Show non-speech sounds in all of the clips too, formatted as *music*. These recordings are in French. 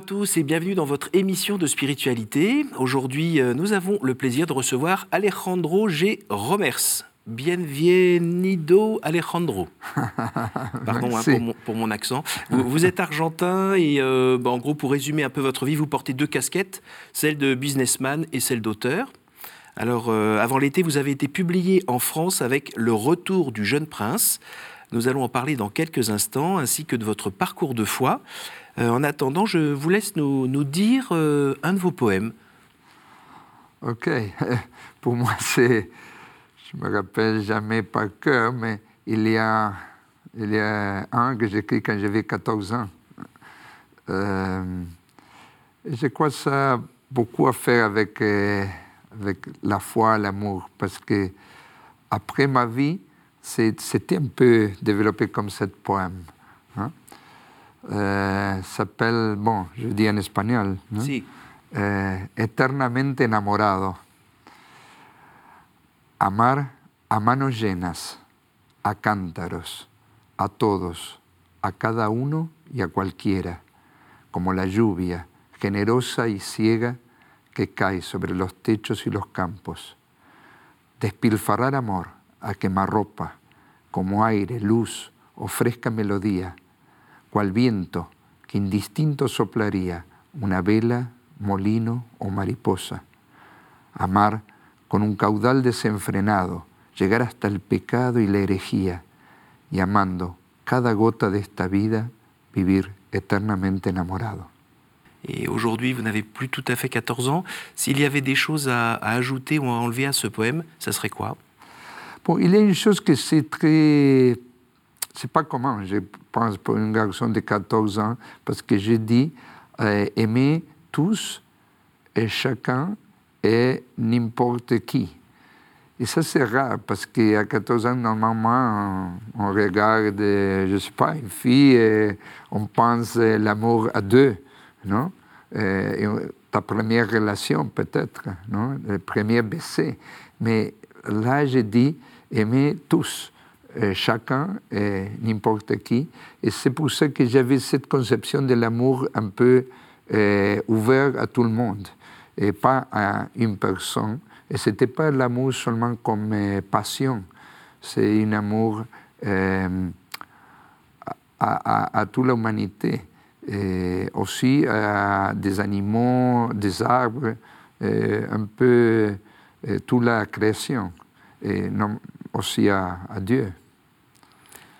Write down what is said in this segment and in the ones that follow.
Bonjour à tous et bienvenue dans votre émission de spiritualité. Aujourd'hui, euh, nous avons le plaisir de recevoir Alejandro G. Romers. Bienvenido Alejandro. *laughs* Pardon hein, pour, mon, accent. Vous, êtes argentin et euh, bah, en gros, pour résumer un peu votre vie, vous portez deux casquettes, celle de businessman et celle d'auteur. Alors, euh, avant l'été, vous avez été publié en France avec Le Retour du jeune prince. Nous allons en parler dans quelques instants, ainsi que de votre parcours de foi. Euh, en attendant, je vous laisse nous, dire euh, un de vos poèmes. Ok. *laughs* Pour moi, c'est. Je me rappelle jamais par cœur, mais il y a, il y a un que j'écris quand j'avais 14 ans. Euh, je crois que ça a beaucoup à faire avec, avec la foi, l'amour, parce que après ma vie, c'était un peu développé comme ce poème. Hein? Euh, s'appelle, bon, je dis en espagnol, ¿no? sí. eh, eternamente enamorado. Amar a manos llenas, a cántaros, a todos, a cada uno y a cualquiera, como la lluvia generosa y ciega que cae sobre los techos y los campos. Despilfarrar amor a quemarropa, como aire, luz o fresca melodía, cual viento que indistinto soplaría una vela, molino o mariposa. Amar con un caudal desenfrenado, llegar hasta el pecado y la herejía, y amando cada gota de esta vida, vivir eternamente enamorado. Et aujourd'hui, vous n'avez plus tout à fait 14 ans. S'il y avait des choses à, à, ajouter ou à enlever à ce poème, ça serait quoi? Bon, il y a une chose que c'est très c'est pas comment, je pense, pour un garçon de 14 ans, parce que j'ai dit euh, aimer tous et chacun et n'importe qui. Et ça, c'est rare, parce qu'à 14 ans, normalement, on, regarde, je ne sais pas, une fille et on pense l'amour à deux, non? Euh, Ta première relation, peut-être, non? Le premier baiser. Mais là, j'ai dit aimer tous. Euh, chacun n'importe qui. Et c'est pour ça que j'avais cette conception de l'amour un peu euh, ouvert à tout le monde et pas à une personne. Et ce n'était pas l'amour seulement comme euh, passion, c'est un amour à, toute l'humanité, aussi à des animaux, des arbres, un peu toute la création, et aussi à Dieu.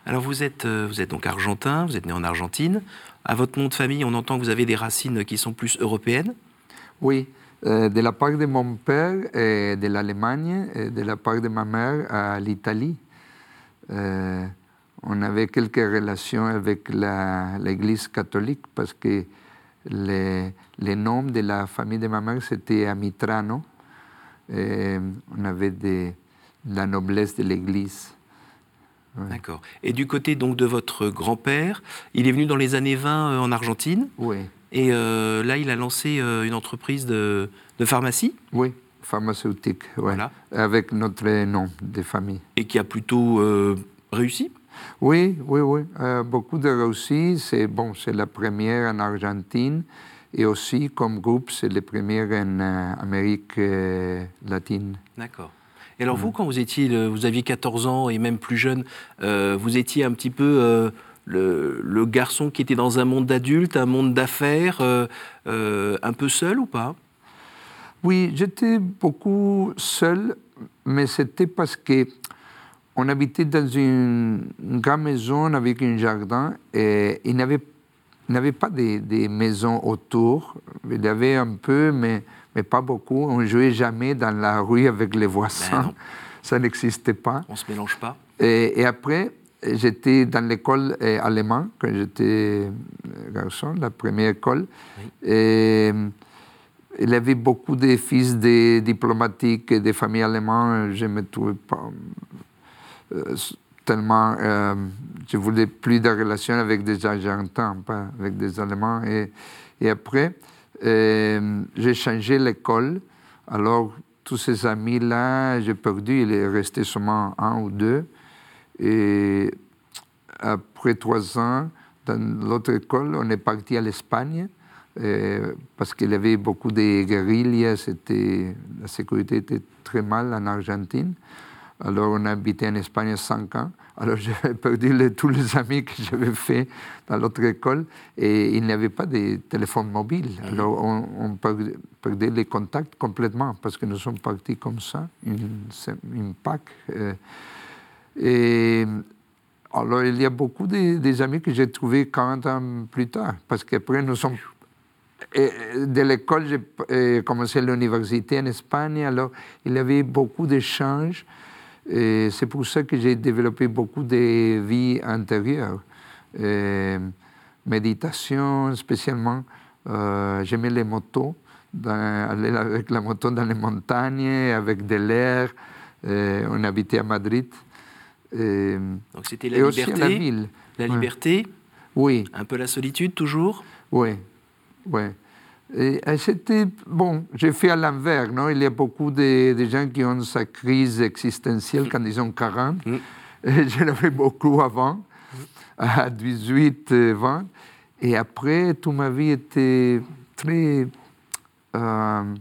Alors vous êtes, euh, vous êtes donc argentin, vous êtes né en Argentine. À votre nom de famille, on entend que vous avez des racines qui sont plus européennes Oui, euh, de la part de mon père, et de l'Allemagne, de la part de ma mère, à l'Italie. Euh, on avait quelques relations avec l'Église catholique parce que le, le, nom de la famille de ma mère, c'était Amitrano. On avait de, la noblesse de l'Église. D'accord. Et du côté donc de votre grand-père, il est venu dans les années 20 euh, en Argentine. Oui. Et euh, là, il a lancé euh, une entreprise de, pharmacie. Oui, pharmaceutique. Voilà. Avec notre nom de famille. Et qui a plutôt réussi. Oui, oui, oui. beaucoup de réussi. C'est bon, c'est la première en Argentine. Et aussi, comme groupe, c'est la première en Amérique latine. D'accord. Et alors, vous, quand vous étiez, vous aviez 14 ans et même plus jeune, euh, vous étiez un petit peu euh, le, garçon qui était dans un monde d'adultes, un monde d'affaires, euh, un peu seul ou pas? Oui, j'étais beaucoup seul, mais c'était parce que on habitait dans une, grande maison avec un jardin et il n'y avait, pas de, de maisons autour. Il y avait un peu, mais mais pas beaucoup. On ne jouait jamais dans la rue avec les voisins. Ben *laughs* Ça n'existait pas. On ne se mélange pas. Et, après, j'étais dans l'école euh, allemande quand j'étais euh, garçon, la première école. Et il y avait beaucoup de fils de diplomatiques et de familles allemandes. Je me trouvais pas euh, tellement. je voulais plus de relations avec des Argentins, pas avec des Allemands. Et, et après, euh, j'ai changé l'école. Alors, tous ces amis-là, j'ai perdu. Il est resté seulement un ou deux. Et après trois ans, dans l'autre école, on est parti à l'Espagne, euh, parce qu'il y avait beaucoup de guérillas, la sécurité était très mal en Argentine. Alors on a habité en Espagne cinq ans. Alors *laughs* j'ai perdu tous les amis que j'avais fait dans l'autre école et il n'y avait pas de téléphone mobile. Mhm. Alors on, perdait les contacts complètement parce que nous sommes partis comme ça, une, une PAC. Euh, et alors il y a beaucoup de, des amis que j'ai trouvés 40 ans plus tard parce qu'après nous sommes et de l'école, j'ai commencé l'université en Espagne, alors il y avait beaucoup d'échanges. Et c'est pour ça que j'ai développé beaucoup de vie intérieure. méditation, spécialement. Euh, J'aimais les motos, aller avec la moto dans les montagnes, avec de l'air. on habitait à Madrid. Donc c'était la liberté, la ville. La liberté Oui. Un peu la solitude toujours Oui, oui. Et, c'était, bon, j'ai fait à l'envers, non? Il y a beaucoup de, gens qui ont sa crise existentielle quand ils ont 40. Mm. Et *laughs* je l'avais beaucoup avant, à 18, 20. Et après, toute ma vie était très... Euh,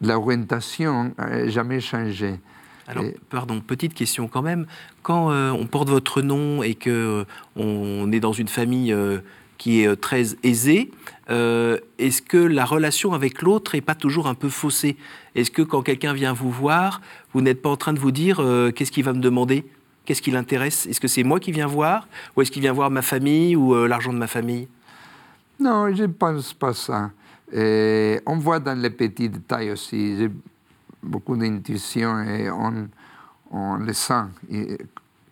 L'orientation n'a jamais changé. Alors, pardon, petite question quand même. Quand euh, on porte votre nom et que euh, on est dans une famille qui est euh, très aisé, euh, est-ce que la relation avec l'autre n'est pas toujours un peu faussée? Est-ce que quand quelqu'un vient vous voir, vous n'êtes pas en train de vous dire euh, qu'est-ce qu'il va me demander? Qu'est-ce qui l'intéresse? Est-ce que c'est moi qui viens voir? Ou est-ce qu'il vient voir ma famille ou l'argent de ma famille? Non, je ne pense pas ça. on voit dans les petits détails aussi. J'ai beaucoup d'intuition et on, on le sent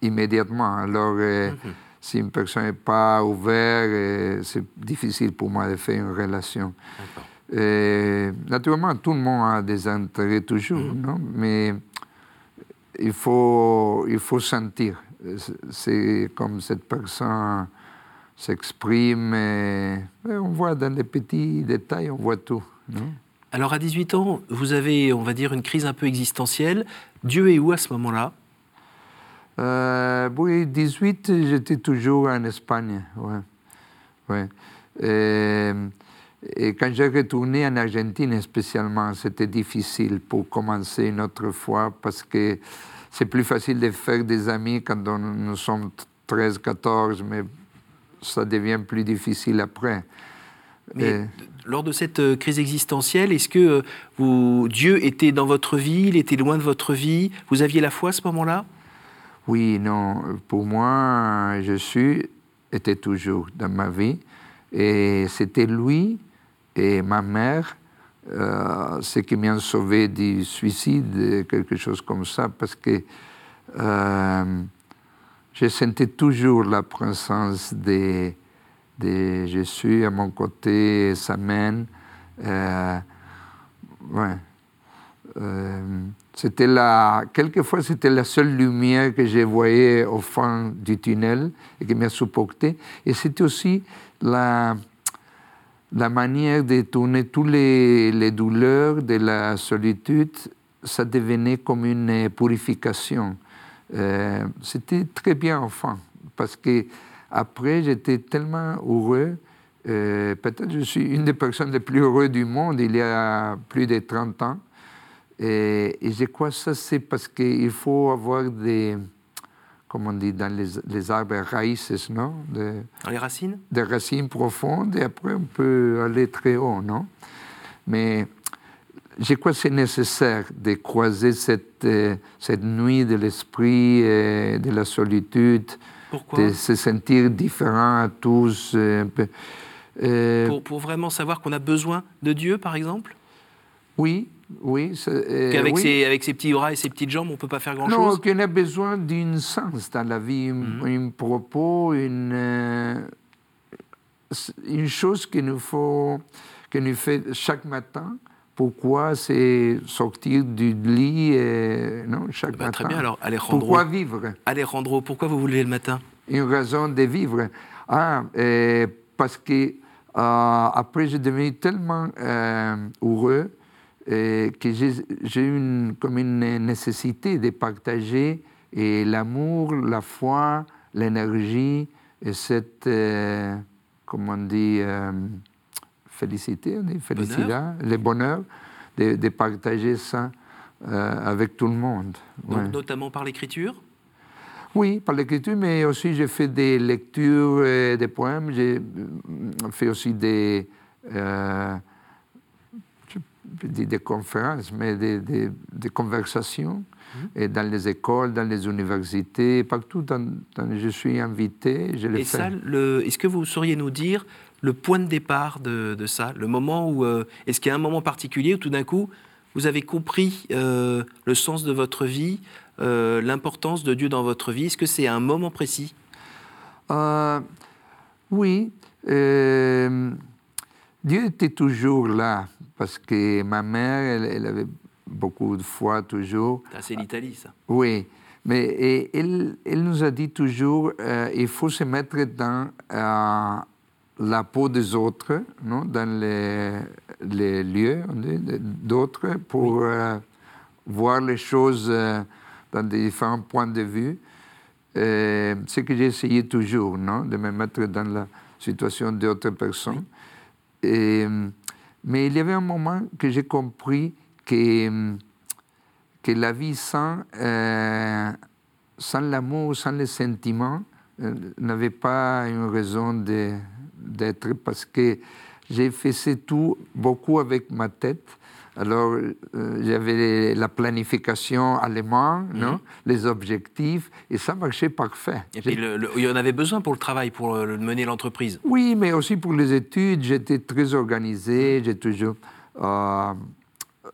immédiatement. Alors, mhm si une personne n'est pas ouverte, euh, c'est difficile pour moi de faire une relation. Euh, naturellement, tout le monde a des intérêts toujours, mm-hmm. non? Mais il faut, il faut sentir. C'est comme cette personne s'exprime. on voit dans les petits détails, on voit tout. Non? Alors à 18 ans, vous avez, on va dire, une crise un peu existentielle. Dieu est où à ce moment-là? Euh, oui, 18, j'étais toujours en Espagne. Ouais. Ouais. Et, quand j'ai retourné en Argentine spécialement, c'était difficile pour commencer une autre fois parce que c'est plus facile de faire des amis quand nous sommes 13, 14, mais ça devient plus difficile après. Mais lors de cette euh, crise existentielle, est-ce que euh, vous, Dieu était dans votre vie, il était loin de votre vie? Vous aviez la foi à ce moment-là? Oui, non, pour moi, Jésus était toujours dans ma vie. Et c'était lui et ma mère, euh, ce qui m'ont sauvé du suicide, quelque chose comme ça, parce que euh, je sentais toujours la présence de, Jésus à mon côté, sa main. Euh, ouais. C'était la, quelquefois, c'était la seule lumière que je voyais au fond du tunnel et qui m'a supporté. Et c'était aussi la, la manière de tourner toutes les, les, douleurs de la solitude. Ça devenait comme une purification. Euh, c'était très bien enfin, parce que après j'étais tellement heureux. Euh, peut-être je suis une des personnes les plus heureuses du monde il y a plus de 30 ans. Et, je crois que ça, c'est parce qu'il faut avoir des, comme on dit dans les, les arbres, raíces, non? Dans les racines? Des racines profondes, et après on peut aller très haut, non? Mais je crois que c'est nécessaire de croiser cette, euh, cette nuit de l'esprit, et de la solitude, Pourquoi? de se sentir différent à tous. Euh, euh, pour, pour vraiment savoir qu'on a besoin de Dieu, par exemple? Oui, oui. Euh, Qu'avec ses, avec ses petits bras et ses petites jambes, on ne peut pas faire grand-chose Non, qu'on a besoin d'un sens dans la vie, un, mhm. propos, une, euh, une chose que nous, faut, que nous fait chaque matin. Pourquoi c'est sortir du lit et, non, chaque bah, matin? Très bien, alors Alejandro. Pourquoi vivre? Alejandro, pourquoi vous voulez le matin? Une raison de vivre. Ah, euh, parce que après, j'ai devenu tellement heureux que j'ai une, comme une nécessité de partager l'amour, la foi, l'énergie et cette, euh, comment on dit, euh, félicité, on dit le bonheur de, de partager ça euh, avec tout le monde. Donc, ouais. notamment par l'écriture? Oui, par l'écriture, mais aussi j'ai fait des lectures des poèmes. J'ai euh, fait aussi des, euh, dire des conférences, mais des, des- des conversations et dans les écoles, dans les universités, partout dans, dans- je suis invité, je le Et fais. ça, est-ce que vous sauriez nous dire le point de départ de, de ça Le moment où. euh, est-ce qu'il y a un moment particulier où tout d'un coup, vous avez compris euh, le sens de votre vie, euh, l'importance de Dieu dans votre vie? Est-ce que c'est un moment précis? Oui, Dieu était toujours là parce que ma mère, elle, elle avait beaucoup de foi toujours. Ah, C'est l'Italie, ça. Oui, mais et elle, elle nous a dit toujours euh, il faut se mettre dans euh, la peau des autres, non? dans les, les lieux d'autres pour euh, voir les choses euh, dans des différents points de vue. Euh, ce que j'ai essayé toujours, non? de me mettre dans la situation d'autres personnes. Et, mais il y avait un moment que j'ai compris que, euh, que la vie sans, euh, sans l'amour, sans les sentiments, euh, n'avait pas une raison d'être parce que j'ai fait tout beaucoup avec ma tête. Alors, euh, j'avais la planification allemande, non? les objectifs, et ça marchait parfait. Et puis, le- le- il y en avait besoin pour le travail, pour euh, mener l'entreprise. Oui, mais aussi pour les études, j'étais très organisé, j'ai toujours euh,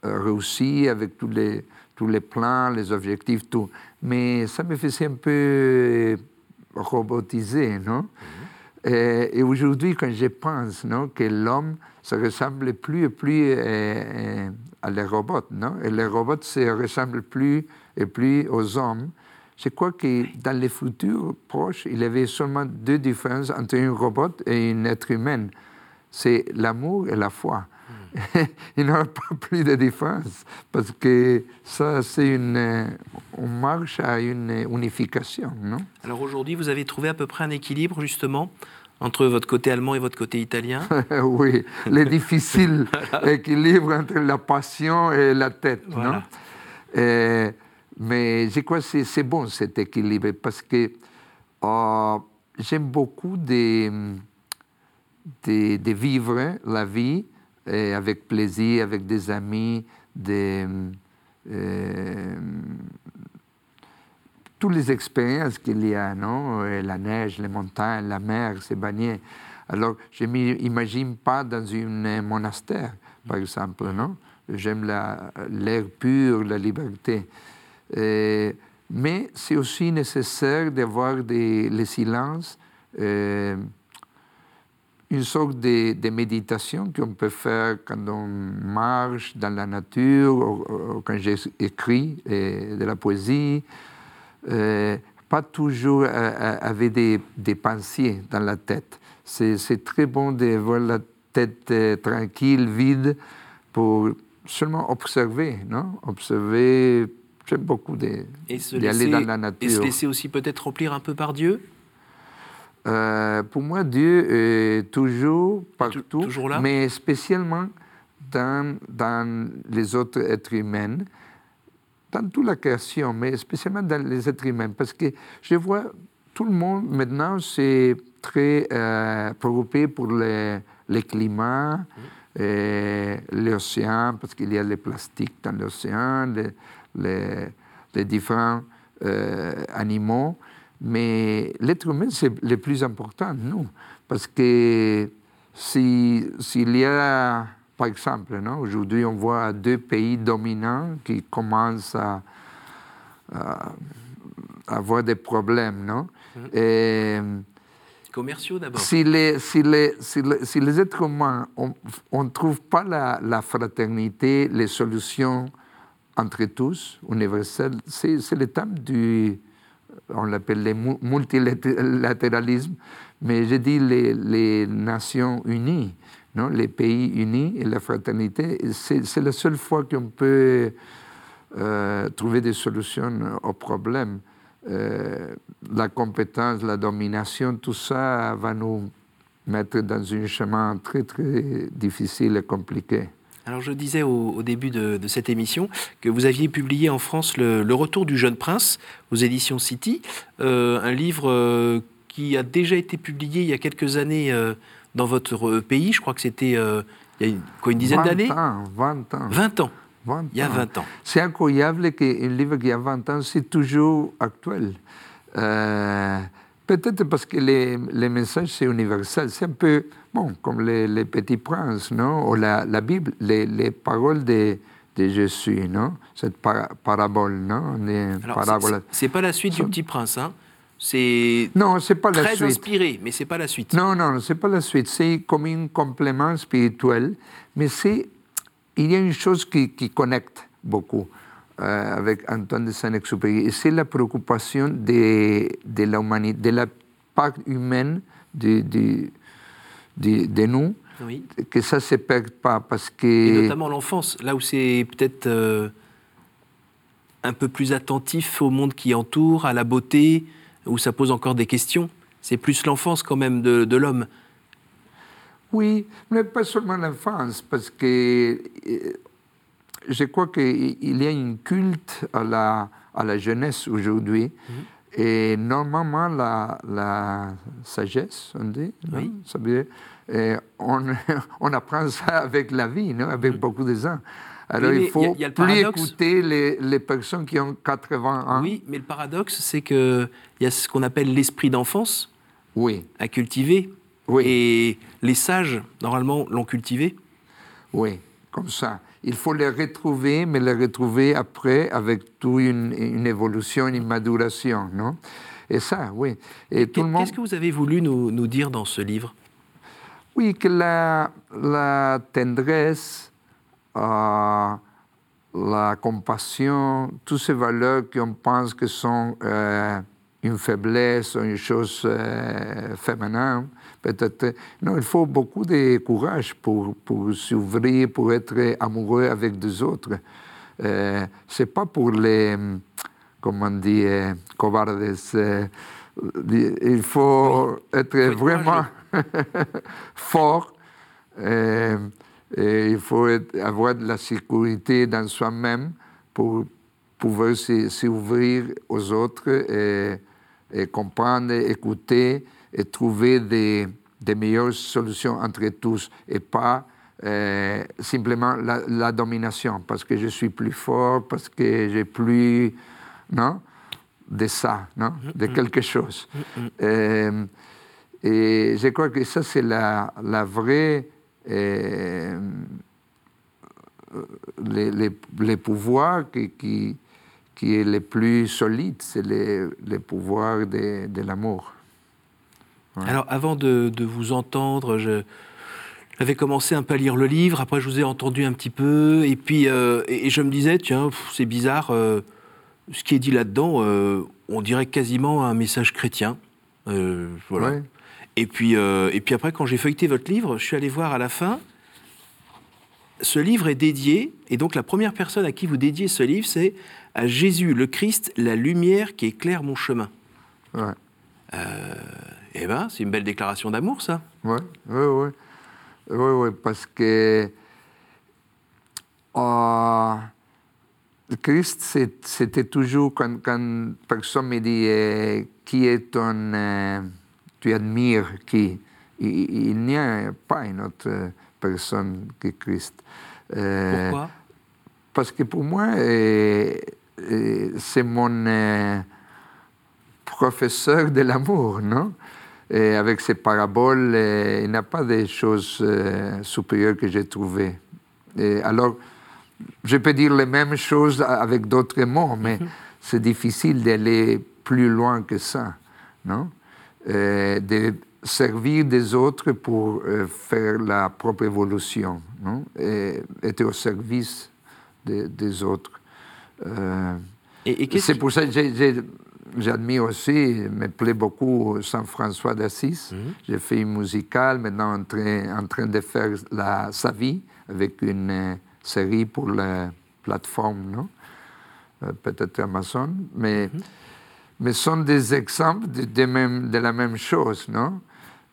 réussi avec tous les, tous les plans, les objectifs, tout. Mais ça me faisait un peu robotisé, non? Et, et aujourd'hui, quand je pense non, que l'homme se ressemble plus et plus euh, euh, à les robots, non Et les robots se ressemblent plus et plus aux hommes. Je crois que dans le futur proche, il y avait seulement deux différences entre un robot et un être humain. C'est l'amour et la foi. *laughs* il n'y aura pas plus de différence parce que ça, c'est une. On marche à une unification, non? Alors aujourd'hui, vous avez trouvé à peu près un équilibre, justement, entre votre côté allemand et votre côté italien? *laughs* Oui, le *laughs* difficile équilibre entre la passion et la tête. Voilà. Non mais je crois que c'est- bon cet équilibre parce que euh, j'aime beaucoup de, de, de vivre la vie avec plaisir, avec des amis, de, euh, toutes les expériences qu'il y a, non Euh, La neige, les montagnes, la mer, se baigner. Alors, je ne m'imagine pas dans un monastère, par exemple, non J'aime la- l'air pur, la liberté. Euh, mais c'est aussi nécessaire d'avoir le silence, euh, une sorte de, de méditation qu'on peut faire quand on marche dans la nature, ou, quand j'écris euh, de la poésie. Euh, pas toujours euh, euh, avec des, des pensées dans la tête. C'est très bon d'avoir la tête tranquille, vide, pour seulement observer, non? Observer, j'aime beaucoup de- Et se d'y aller laisser, dans la et se nature. laisser aussi peut-être remplir un peu par Dieu? Euh, pour moi, Dieu est toujours partout, toujours là? mais spécialement dans, dans les autres êtres humains, dans toute la création, mais spécialement dans les êtres humains, parce que je vois tout le monde maintenant, c'est très euh, préoccupé pour le, le climat, et l'océan, parce qu'il y a les plastiques dans l'océan, les, les- les différents euh, animaux. Mais l'être humain, c'est le plus important, nous. Parce que si- s'il y a, par exemple, non, aujourd'hui, on voit deux pays dominants qui commencent à, à avoir des problèmes, non? Et, Commerciaux d'abord. si les, si, les, si, les, si les êtres humains, on ne trouve pas la, la fraternité, les solutions entre tous, universelles, c'est le thème du, on l'appelle le mu- multilatéralisme, mais je dis les, les nations unies, les pays unis et la fraternité, c'est la seule fois qu'on peut euh, trouver des solutions aux problèmes. Euh, la compétence, la domination, tout ça va nous mettre dans un chemin très très difficile et compliqué. Alors je disais au, début de, cette émission que vous aviez publié en France le, Retour du jeune prince aux éditions City, euh, un livre qui a déjà été publié il y a quelques années dans votre pays. Je crois que c'était il y a une, quoi, une dizaine d'années? 20 ans. 20 ans. 20 ans. il y a 20 ans. C'est incroyable qu'un livre qui a 20 ans, c'est toujours actuel. Peut-être parce que les, les messages, c'est universel. C'est un peu, bon, comme les, les Petits Princes, non? Ou la, la Bible, les, les, paroles de, de Jésus, non? Cette parabole, non? C'est pas la suite du Petit Prince, hein c'est non, c'est pas très la suite. inspiré, mais c'est pas la suite. Non, non, c'est pas la suite. C'est comme un complément spirituel, mais c'est il y a une chose qui, qui connecte beaucoup. Euh, avec Antoine de Saint-Exupéry. Et c'est la préoccupation de, de l'humanité, de la part humaine de, de, de, nous, que ça ne se perd pas. Parce que... Et notamment l'enfance, là où c'est peut-être euh, un peu plus attentif au monde qui entoure, à la beauté, où ça pose encore des questions. C'est plus l'enfance quand même de, de l'homme. Oui, mais pas seulement l'enfance, parce que euh, je crois qu'il y a un culte à la, à la jeunesse aujourd'hui. Mhm. Et normalement, la, la, sagesse, on dit, oui. ça veut dire, on, *laughs* on, apprend ça avec la vie, non? Avec mhm. beaucoup de gens. Alors il faut plus écouter les, les, personnes qui ont 80 ans. Oui, mais le paradoxe, c'est qu'il y a ce qu'on appelle l'esprit d'enfance oui. à cultiver. Oui. Et les sages, normalement, l'ont cultivé. Oui, comme ça il faut les retrouver, mais les retrouver après avec toute une, évolution, une maduration, non? Et ça, oui. Et tout le monde... Qu'est-ce que vous avez voulu nous, nous, dire dans ce livre? Oui, que la, la tendresse, euh, la compassion, toutes ces valeurs qu'on pense que sont euh, une faiblesse ou une chose euh, féminine, peut-être. Non, il faut beaucoup de courage pour, pour s'ouvrir, pour être amoureux avec des autres. Euh, c'est pas pour les, comment covardes. Euh, il faut être vraiment *laughs* fort. Et il faut avoir de la sécurité dans soi-même pour pouvoir s'ouvrir aux autres et, et comprendre, écouter et trouver des, des meilleures solutions entre tous et pas euh, simplement la, domination, parce que je suis plus fort, parce que j'ai plus, non, de ça, non, de quelque chose. Euh, et je crois que ça, c'est la, la vraie, les, les, les, pouvoirs qui, qui, qui, est le plus solide, c'est les, les pouvoirs de, de l'amour. Alors, avant de, vous entendre, je, j'avais commencé un peu à lire le livre, après je vous ai entendu un petit peu, et puis euh, et, je me disais, tiens, c'est bizarre, euh, ce qui est dit là-dedans, euh, on dirait quasiment un message chrétien. voilà. Et, puis, et puis après, quand j'ai feuilleté votre livre, je suis allé voir à la fin, ce livre est dédié, et donc la première personne à qui vous dédiez ce livre, c'est à Jésus le Christ, la lumière qui éclaire mon chemin. Ouais. Eh bien, c'est une belle déclaration d'amour, ça. Oui, oui, oui. Oui, oui, parce que euh, Christ, c'était toujours quand, quand, personne me dit euh, qui est ton. Euh, tu admires qui Il, il n'y a pas une autre personne que Christ. Pourquoi? Parce que pour moi, c'est mon professeur de l'amour, non? Et avec ces paraboles, euh, il n'y a pas de choses euh, supérieures que j'ai trouvées. Et alors, je peux dire les mêmes choses avec d'autres mots, mais mhm. c'est difficile d'aller plus loin que ça, non? euh, De servir des autres pour faire la propre évolution, non? Et être au service des autres. c'est pour ça que j'ai j'admire aussi, me plaît beaucoup Saint-François d'Assise. Mhm. J'ai fait une musicale, maintenant en train, en train de faire la, sa vie avec une euh, série pour la plateforme, non? Euh, peut-être Amazon. Mais, mm mais sont des exemples de, de, même, de la même chose, non?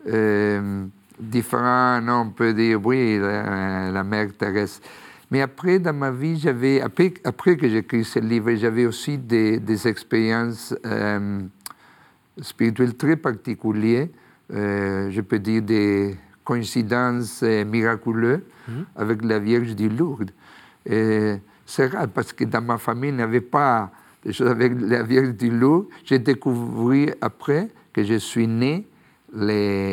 Euh, différent, non, on peut dire, oui, la, mère Thérèse. Mais après, dans ma vie, j'avais, après, après que j'écris ce livre, j'avais aussi des, des expériences euh, spirituelles très particulières. Euh, je peux dire des coïncidences miraculeuses mhm. avec la Vierge du Lourdes. c'est rare parce que dans ma famille, il n'y avait pas des choses avec la Vierge du Lourdes. J'ai découvert après que je suis né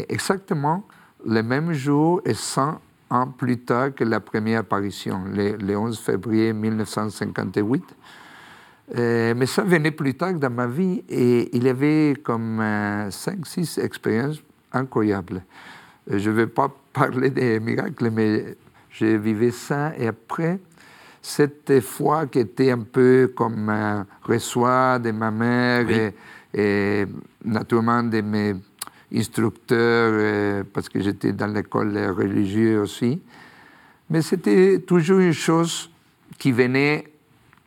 exactement le même jour et 100 ans plus tard que la première apparition, le, 11 février 1958. Euh, mais ça venait plus tard dans ma vie et il y avait comme 5-6 expériences incroyables. Euh, je ne vais pas *laughs* parler des miracles, mais j'ai vécu ça et après, cette foi qui était un peu comme un reçoit de ma mère et, et, naturellement de mes instructeur euh, parce que j'étais dans l'école religieuse aussi. Mais c'était toujours une chose qui venait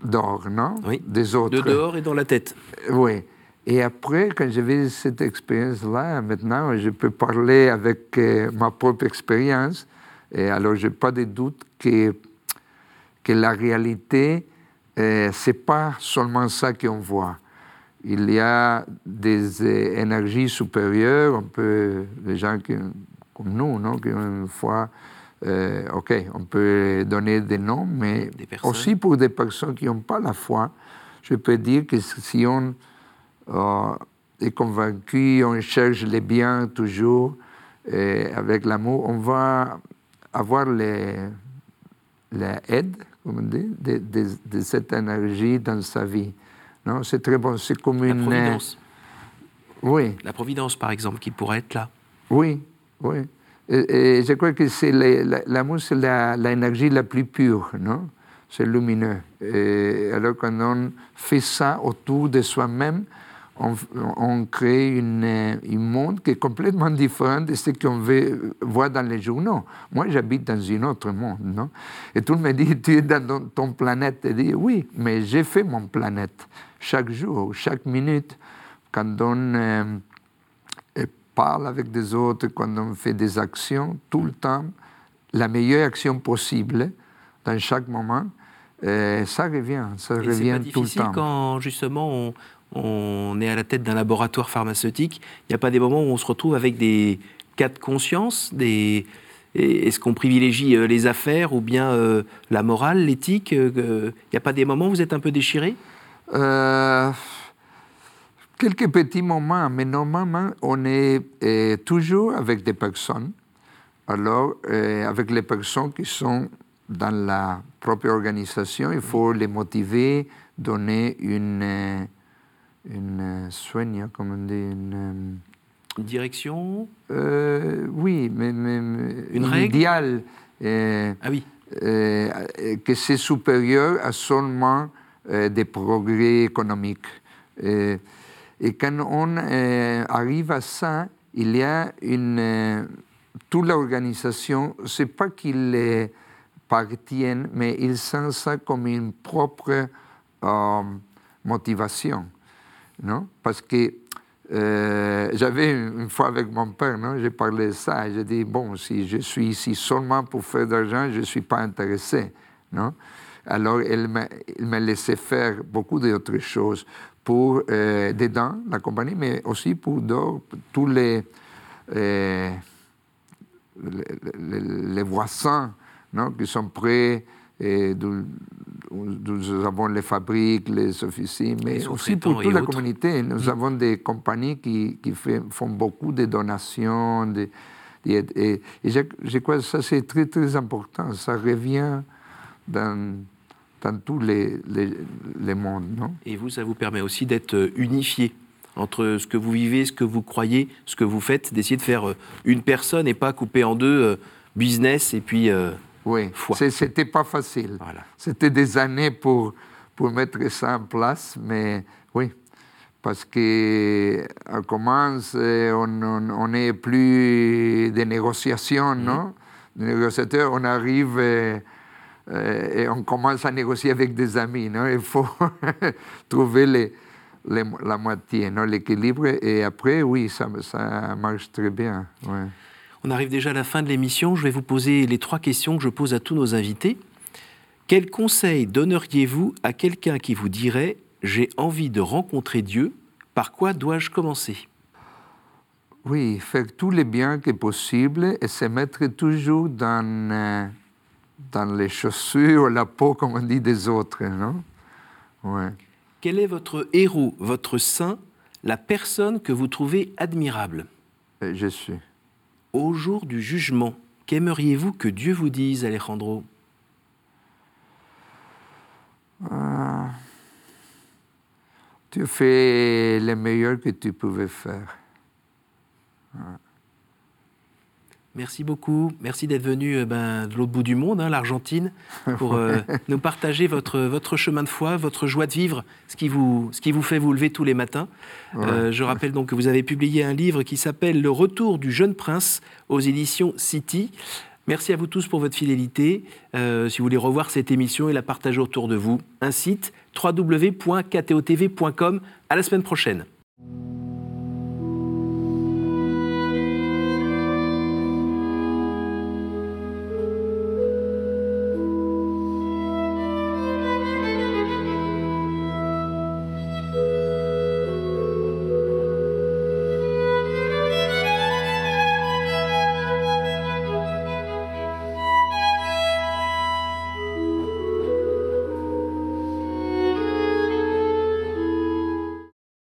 d'or, non? Oui. Des autres. De dehors et dans la tête. Euh, oui. Et après, quand j'avais cette expérience-là, maintenant, je peux parler avec euh, ma propre expérience. Et alors, je n'ai pas de doute que, que la réalité, euh, ce n'est pas seulement ça qu'on voit. Il y a des euh, énergies supérieures, on peut, les gens qui, comme nous, non, qui une fois, euh, ok, on peut donner des noms, mais aussi pour des personnes qui n'ont pas la foi, je peux dire que si on euh, est convaincu, on cherche le bien toujours, avec l'amour, on va avoir l'aide, dit, de cette énergie dans sa vie. Non, c'est très bon. C'est comme une. La providence. Oui. La providence, par exemple, qui pourrait être là. Oui, oui. Et, je crois que c'est l'amour, c'est l'énergie la, plus pure, non? C'est lumineux. Et alors, quand on fait ça autour de soi-même, on, crée une, un monde qui est complètement différent de ce qu'on voit dans les journaux. Moi, j'habite dans un autre monde, non? Et tout le monde me dit, tu es dans ton, planète. Et je dis, oui, mais j'ai fait mon planète chaque jour, chaque minute, quand on euh, parle avec des autres, quand on fait des actions, tout le temps, la meilleure action possible dans chaque moment, euh, ça revient, ça revient tout le temps. quand justement on, on est à la tête d'un laboratoire pharmaceutique, il n'y a pas des moments où on se retrouve avec des cas de conscience, est-ce qu'on privilégie euh, les affaires ou bien la morale, l'éthique Il n'y a pas des moments où vous êtes un peu déchiré? Euh, quelques petits moments, mais normalement, on est euh, toujours avec des personnes. Alors, euh, avec les personnes qui sont dans la propre organisation, il faut les motiver, donner une, une soigne, comme on dit, une, direction Oui, mais, mais une règle idéal. ah oui. que c'est supérieur à seulement euh, des progrès économiques. Euh, et quand on euh, arrive à ça, il y a une. toute l'organisation, c'est pas qu'ils partiennent, mais ils sentent ça comme une propre motivation. Non? Parce que j'avais une fois avec mon père, non, j'ai parlé de ça. J'ai dit, bon, si je suis ici seulement pour faire de l'argent, je ne suis pas intéressé. Non? Alors, elle m'a laissé faire beaucoup d'autres choses pour, euh, dedans, la compagnie, mais aussi pour tous les, euh, les, voisins non, qui sont prêts, et nous avons les fabriques, les officines, mais aussi pour toute la communauté. Nous mm. avons des compagnies qui, qui font beaucoup de donations. et, je, je, crois que ça, c'est très, très important. Ça revient dans dans tous les, les, mondes. Non? Et vous, ça vous permet aussi d'être euh, unifié entre ce que vous vivez, ce que vous croyez, ce que vous faites, d'essayer de faire euh, une personne et pas couper en deux euh, business et puis oui. C'était pas facile. Voilà. C'était des années pour, pour mettre ça en place, mais oui, parce qu'on commence, on, on, n'est plus des négociations, non? Mm-hmm. Des négociateurs, on arrive euh, et on commence à négocier avec des amis. Non? Il faut *laughs* trouver les, la moitié, l'équilibre. Et après, oui, ça, ça marche très bien. On arrive déjà à la fin de l'émission. Je vais vous poser les trois questions que je pose à tous nos invités. Quel conseil donneriez-vous à quelqu'un qui vous dirait J'ai envie de rencontrer Dieu, par quoi dois-je commencer? Oui, faire tous les biens qui est possible et se mettre toujours dans, euh, dans les chaussures, la peau, comme on dit, des autres. Non? Ouais. Quel est votre héros, votre saint, la personne que vous trouvez admirable? Jésus. Au jour du jugement, qu'aimeriez-vous que Dieu vous dise, Alejandro? Euh, Tu fais le meilleur que tu pouvais faire. Merci beaucoup. Merci d'être venu euh, ben, de l'autre bout du monde, hein, l'Argentine, pour euh, *laughs* nous partager votre, votre chemin de foi, votre joie de vivre, ce qui vous, ce qui vous fait vous lever tous les matins. Euh, je rappelle donc que vous avez publié un livre qui s'appelle Le retour du jeune prince aux éditions City. Merci à vous tous pour votre fidélité. si vous voulez revoir cette émission et la partager autour de vous, un site www.ktotv.com. À la semaine prochaine.